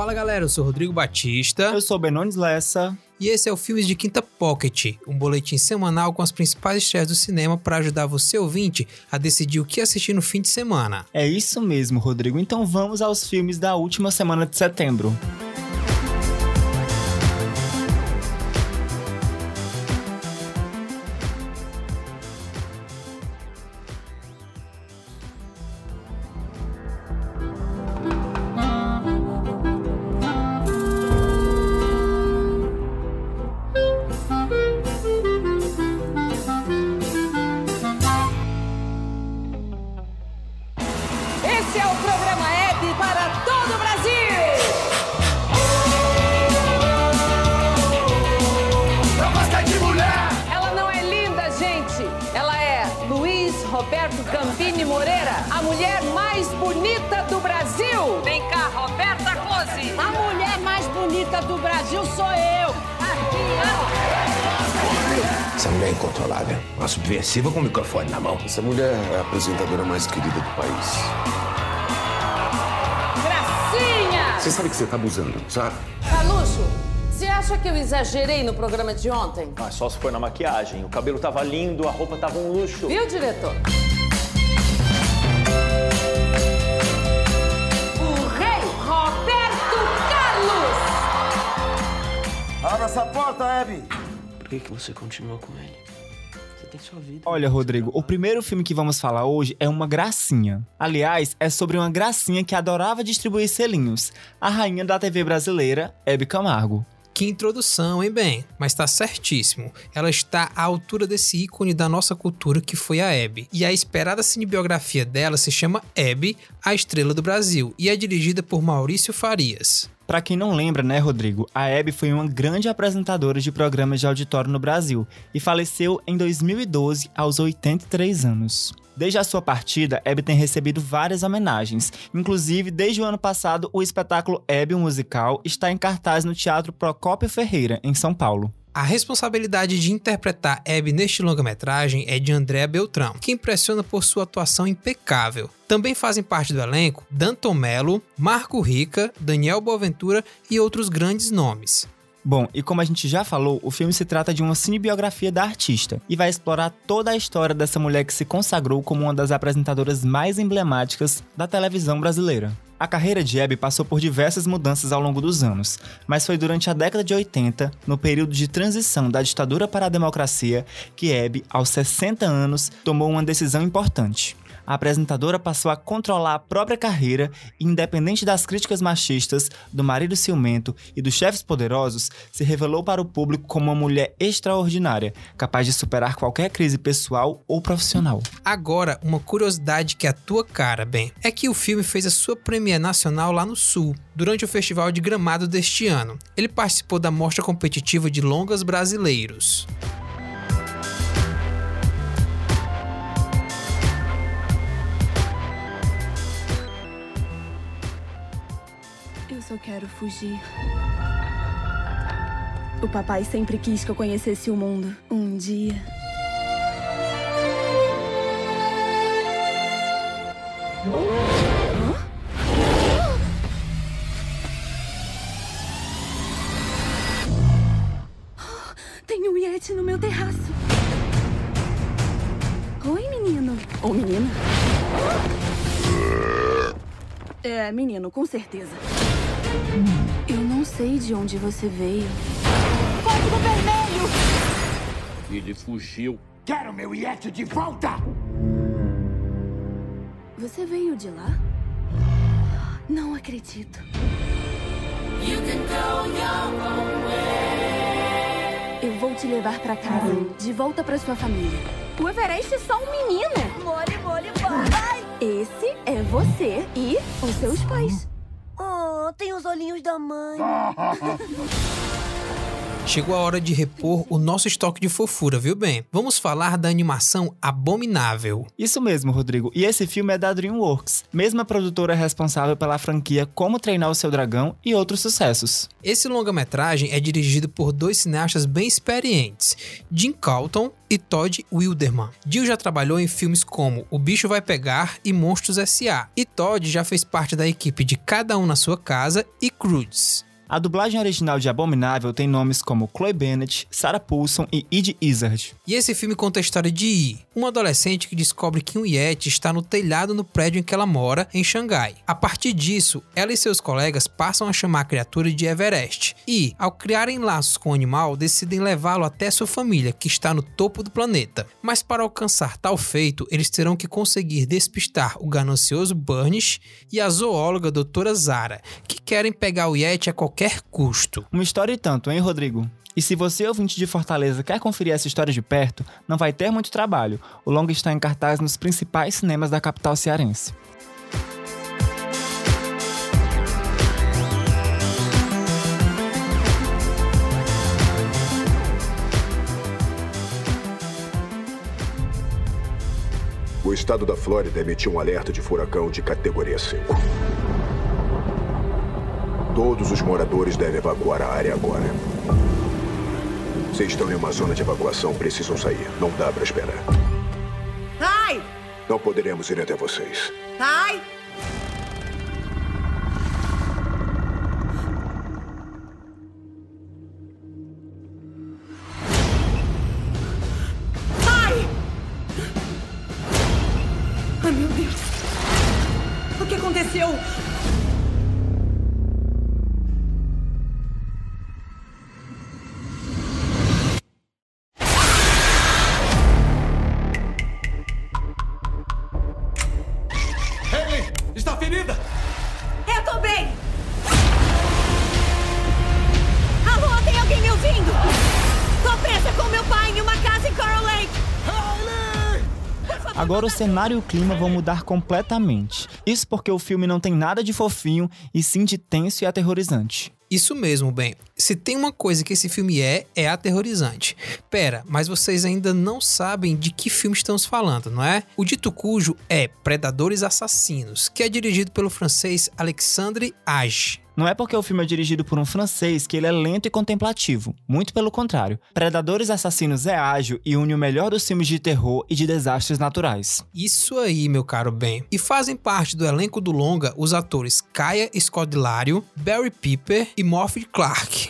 Fala galera, eu sou Rodrigo Batista. Eu sou Benones Lessa. E esse é o Filmes de Quinta Pocket, um boletim semanal com as principais estreias do cinema para ajudar você ouvinte a decidir o que assistir no fim de semana. É isso mesmo, Rodrigo. Então vamos aos filmes da última semana de setembro. Esse Brasil sou eu. Essa mulher é incontrolável. Uma subversiva com o microfone na mão. Essa mulher é a apresentadora mais querida do país. Gracinha! Você sabe que você tá abusando, sabe? Carluxo, você acha que eu exagerei no programa de ontem? Ah, só se foi na maquiagem. O cabelo tava lindo, a roupa tava um luxo. Viu, diretor? Abra essa porta, Abby! Por que, que você continua com ele? Você tem sua vida. Olha, Rodrigo, o primeiro filme que vamos falar hoje é uma gracinha. Aliás, é sobre uma gracinha que adorava distribuir selinhos. A rainha da TV brasileira, Hebe Camargo. Que introdução, hein, bem? Mas tá certíssimo. Ela está à altura desse ícone da nossa cultura que foi a Hebe. E a esperada cinebiografia dela se chama Hebe, a Estrela do Brasil, e é dirigida por Maurício Farias. Pra quem não lembra, né, Rodrigo, a Hebe foi uma grande apresentadora de programas de auditório no Brasil e faleceu em 2012 aos 83 anos. Desde a sua partida, Hebe tem recebido várias homenagens. Inclusive, desde o ano passado, o espetáculo Hebe, musical, está em cartaz no Teatro Procópio Ferreira, em São Paulo. A responsabilidade de interpretar Abby neste longa-metragem é de Andréa Beltrão, que impressiona por sua atuação impecável. Também fazem parte do elenco Danton Mello, Marco Rica, Daniel Boaventura e outros grandes nomes. Bom, e como a gente já falou, o filme se trata de uma cinebiografia da artista e vai explorar toda a história dessa mulher que se consagrou como uma das apresentadoras mais emblemáticas da televisão brasileira. A carreira de Hebe passou por diversas mudanças ao longo dos anos, mas foi durante a década de 80, no período de transição da ditadura para a democracia, que Hebe, aos 60 anos, tomou uma decisão importante. A apresentadora passou a controlar a própria carreira e, independente das críticas machistas, do marido ciumento e dos chefes poderosos, se revelou para o público como uma mulher extraordinária, capaz de superar qualquer crise pessoal ou profissional. Agora, uma curiosidade que é a tua cara, bem, é que o filme fez a sua premiere nacional lá no Sul, durante o Festival de Gramado deste ano. Ele participou da mostra competitiva de longas brasileiros. Quero fugir. O papai sempre quis que eu conhecesse o mundo. Um dia. Tem um Yeti no meu terraço. Oi, menino. Ou menina. É, menino, com certeza. Eu não sei de onde você veio. Código vermelho! Ele fugiu. Quero meu Yeti de volta! Você veio de lá? Não acredito. Eu vou te levar pra casa, de volta pra sua família. O Everest é só um menino. Mole, mole, vai! Esse é você e os seus pais. Tem os olhinhos da mãe. chegou a hora de repor o nosso estoque de fofura, viu bem? Vamos falar da animação Abominável. Isso mesmo, Rodrigo. E esse filme é da DreamWorks, mesma produtora responsável pela franquia Como Treinar o Seu Dragão e outros sucessos. Esse longa-metragem é dirigido por dois cineastas bem experientes, Jim Calton e Todd Wilderman. Jill já trabalhou em filmes como O Bicho Vai Pegar e Monstros S.A. E Todd já fez parte da equipe de Cada Um na Sua Casa e Croods. A dublagem original de Abominável tem nomes como Chloe Bennett, Sarah Paulson e Ed Izzard. E esse filme conta a história de Yi, uma adolescente que descobre que um Yeti está no telhado no prédio em que ela mora, em Xangai. A partir disso, ela e seus colegas passam a chamar a criatura de Everest. E, ao criarem laços com o animal, decidem levá-lo até sua família, que está no topo do planeta. Mas para alcançar tal feito, eles terão que conseguir despistar o ganancioso Burnish e a zoóloga doutora Zara, que querem pegar o Yeti a qualquer custo. Uma história e tanto, hein, Rodrigo? E se você, ouvinte de Fortaleza, quer conferir essa história de perto, não vai ter muito trabalho. O longa está em cartaz nos principais cinemas da capital cearense. O estado da Flórida emitiu um alerta de furacão de categoria 5. Todos os moradores devem evacuar a área agora. Se estão em uma zona de evacuação, precisam sair. Não dá para esperar. Ai! Não poderemos ir até vocês. Ai! Ai! Ai, meu Deus! O que aconteceu? Agora o cenário e o clima vão mudar completamente. Isso porque o filme não tem nada de fofinho e sim de tenso e aterrorizante. Isso mesmo, bem. Se tem uma coisa que esse filme é, é aterrorizante. Pera, mas vocês ainda não sabem de que filme estamos falando, não é? O dito cujo é Predadores Assassinos, que é dirigido pelo francês Alexandre Age. Não é porque o filme é dirigido por um francês que ele é lento e contemplativo. Muito pelo contrário. Predadores Assassinos é ágil e une o melhor dos filmes de terror e de desastres naturais. Isso aí, meu caro Ben. E fazem parte do elenco do longa os atores Kaya Scodelario, Barry Piper e Morphy Clark.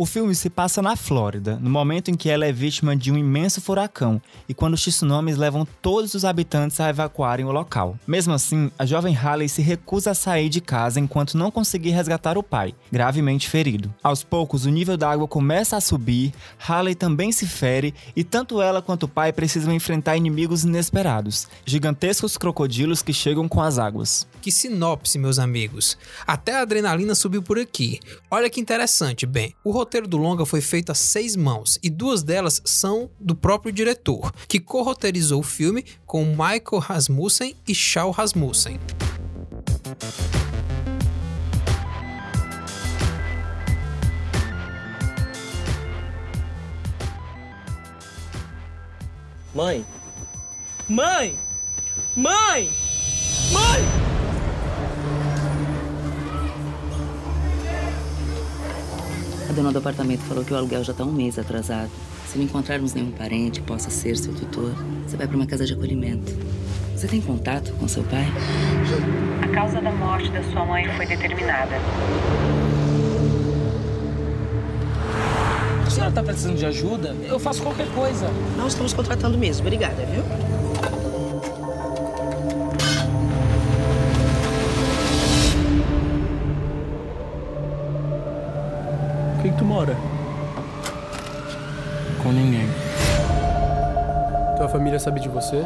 O filme se passa na Flórida, no momento em que ela é vítima de um imenso furacão e quando os tsunamis levam todos os habitantes a evacuarem o local. Mesmo assim, a jovem Haley se recusa a sair de casa enquanto não conseguir resgatar o pai, gravemente ferido. Aos poucos, o nível da água começa a subir, Haley também se fere e tanto ela quanto o pai precisam enfrentar inimigos inesperados, gigantescos crocodilos que chegam com as águas. Que sinopse, meus amigos. Até a adrenalina subiu por aqui. Olha que interessante, Ben. O roteiro do longa foi feito a seis mãos e duas delas são do próprio diretor, que co-roteirizou o filme com Michael Rasmussen e Shaw Rasmussen. Mãe! Mãe! Mãe! Mãe! Dona do apartamento falou que o aluguel já está um mês atrasado. Se não encontrarmos nenhum parente que possa ser seu tutor, você vai para uma casa de acolhimento. Você tem contato com seu pai? A causa da morte da sua mãe foi determinada. A senhora está precisando de ajuda? Eu faço qualquer coisa. Nós estamos contratando mesmo. Obrigada, viu? Com ninguém. Tua família sabe de você?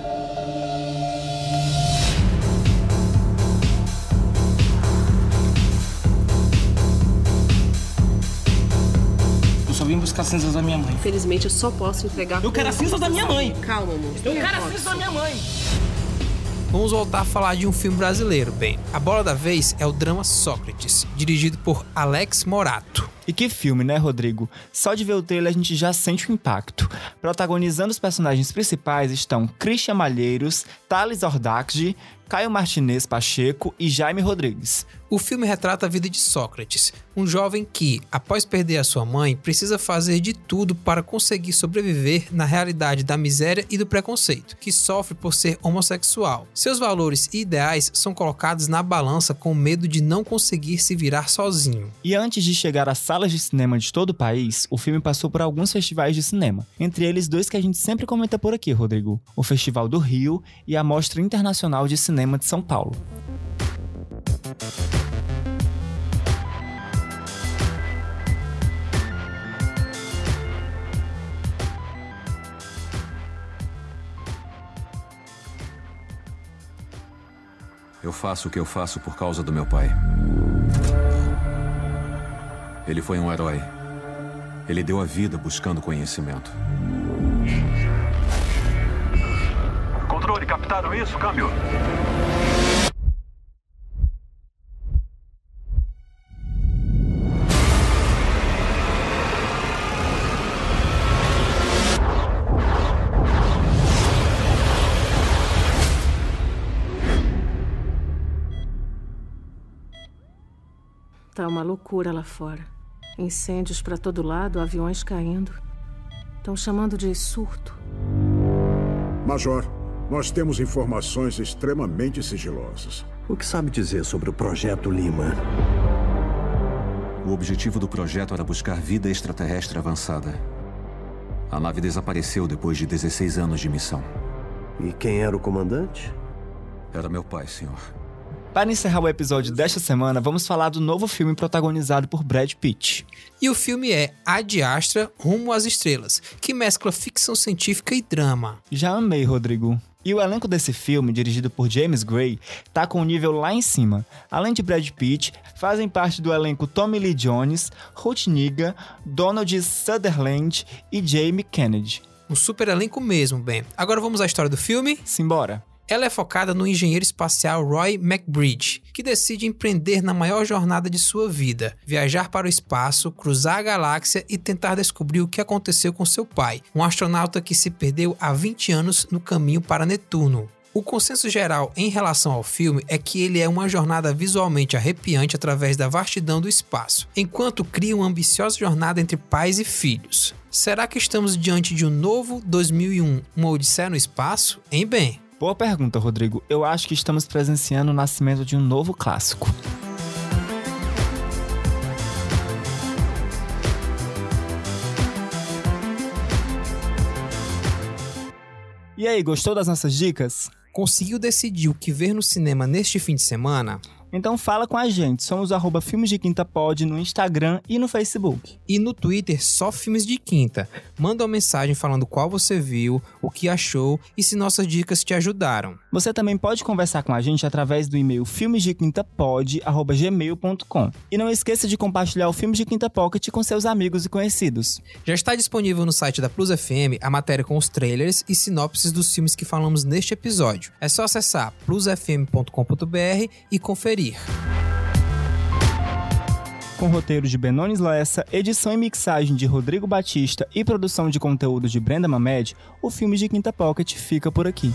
Eu só vim buscar cinzas da minha mãe. Infelizmente, eu só posso entregar. Eu quero as cinzas da minha mãe. Calma, amor. Eu quero as cinzas da minha mãe. Vamos voltar a falar de um filme brasileiro, bem. A bola da vez é o drama Sócrates, dirigido por Alex Morato. E que filme, né, Rodrigo? Só de ver o trailer a gente já sente o impacto. Protagonizando os personagens principais estão Christian Malheiros, Thales Ordakji, Caio Martinez Pacheco e Jaime Rodrigues. O filme retrata a vida de Sócrates, um jovem que, após perder a sua mãe, precisa fazer de tudo para conseguir sobreviver na realidade da miséria e do preconceito, que sofre por ser homossexual. Seus valores e ideais são colocados na balança com medo de não conseguir se virar sozinho. E antes de chegar às salas de cinema de todo o país, o filme passou por alguns festivais de cinema, entre eles dois que a gente sempre comenta por aqui, Rodrigo: o Festival do Rio e a Mostra Internacional de Cinema de São Paulo. Eu faço o que eu faço por causa do meu pai. Ele foi um herói. Ele deu a vida buscando conhecimento. Controle, captaram isso? Câmbio. Tá uma loucura lá fora. Incêndios para todo lado, aviões caindo. Estão chamando de surto. Major, nós temos informações extremamente sigilosas. O que sabe dizer sobre o Projeto Lima? O objetivo do projeto era buscar vida extraterrestre avançada. A nave desapareceu depois de 16 anos de missão. E quem era o comandante? Era meu pai, senhor. Para encerrar o episódio desta semana, vamos falar do novo filme protagonizado por Brad Pitt. E o filme é Ad Astra Rumo às Estrelas, que mescla ficção científica e drama. Já amei, Rodrigo. E o elenco desse filme, dirigido por James Gray, tá com o nível lá em cima. Além de Brad Pitt, fazem parte do elenco Tommy Lee Jones, Ruth Niga, Donald Sutherland e Jamie Kennedy. Um super elenco mesmo, Ben. Agora vamos à história do filme? Simbora. Ela é focada no engenheiro espacial Roy McBridge, que decide empreender na maior jornada de sua vida, viajar para o espaço, cruzar a galáxia e tentar descobrir o que aconteceu com seu pai, um astronauta que se perdeu há 20 anos no caminho para Netuno. O consenso geral em relação ao filme é que ele é uma jornada visualmente arrepiante através da vastidão do espaço, enquanto cria uma ambiciosa jornada entre pais e filhos. Será que estamos diante de um novo 2001, uma Odisseia no espaço? Em bem. Boa pergunta, Rodrigo. Eu acho que estamos presenciando o nascimento de um novo clássico. E aí, gostou das nossas dicas? Conseguiu decidir o que ver no cinema neste fim de semana? Então fala com a gente. Somos arroba Filmes de Quinta Pod no Instagram e no Facebook. E no Twitter, só Filmes de Quinta. Manda uma mensagem falando qual você viu, o que achou e se nossas dicas te ajudaram. Você também pode conversar com a gente através do e-mail filmesdequintapod.gmail.com. E não esqueça de compartilhar o Filmes de Quinta Pocket com seus amigos e conhecidos. Já está disponível no site da Plus FM a matéria com os trailers e sinopses dos filmes que falamos neste episódio. É só acessar plusfm.com.br e conferir. Com roteiro de Benones Lessa, edição e mixagem de Rodrigo Batista e produção de conteúdo de Brenda Mamed, o filme de Quinta Pocket fica por aqui.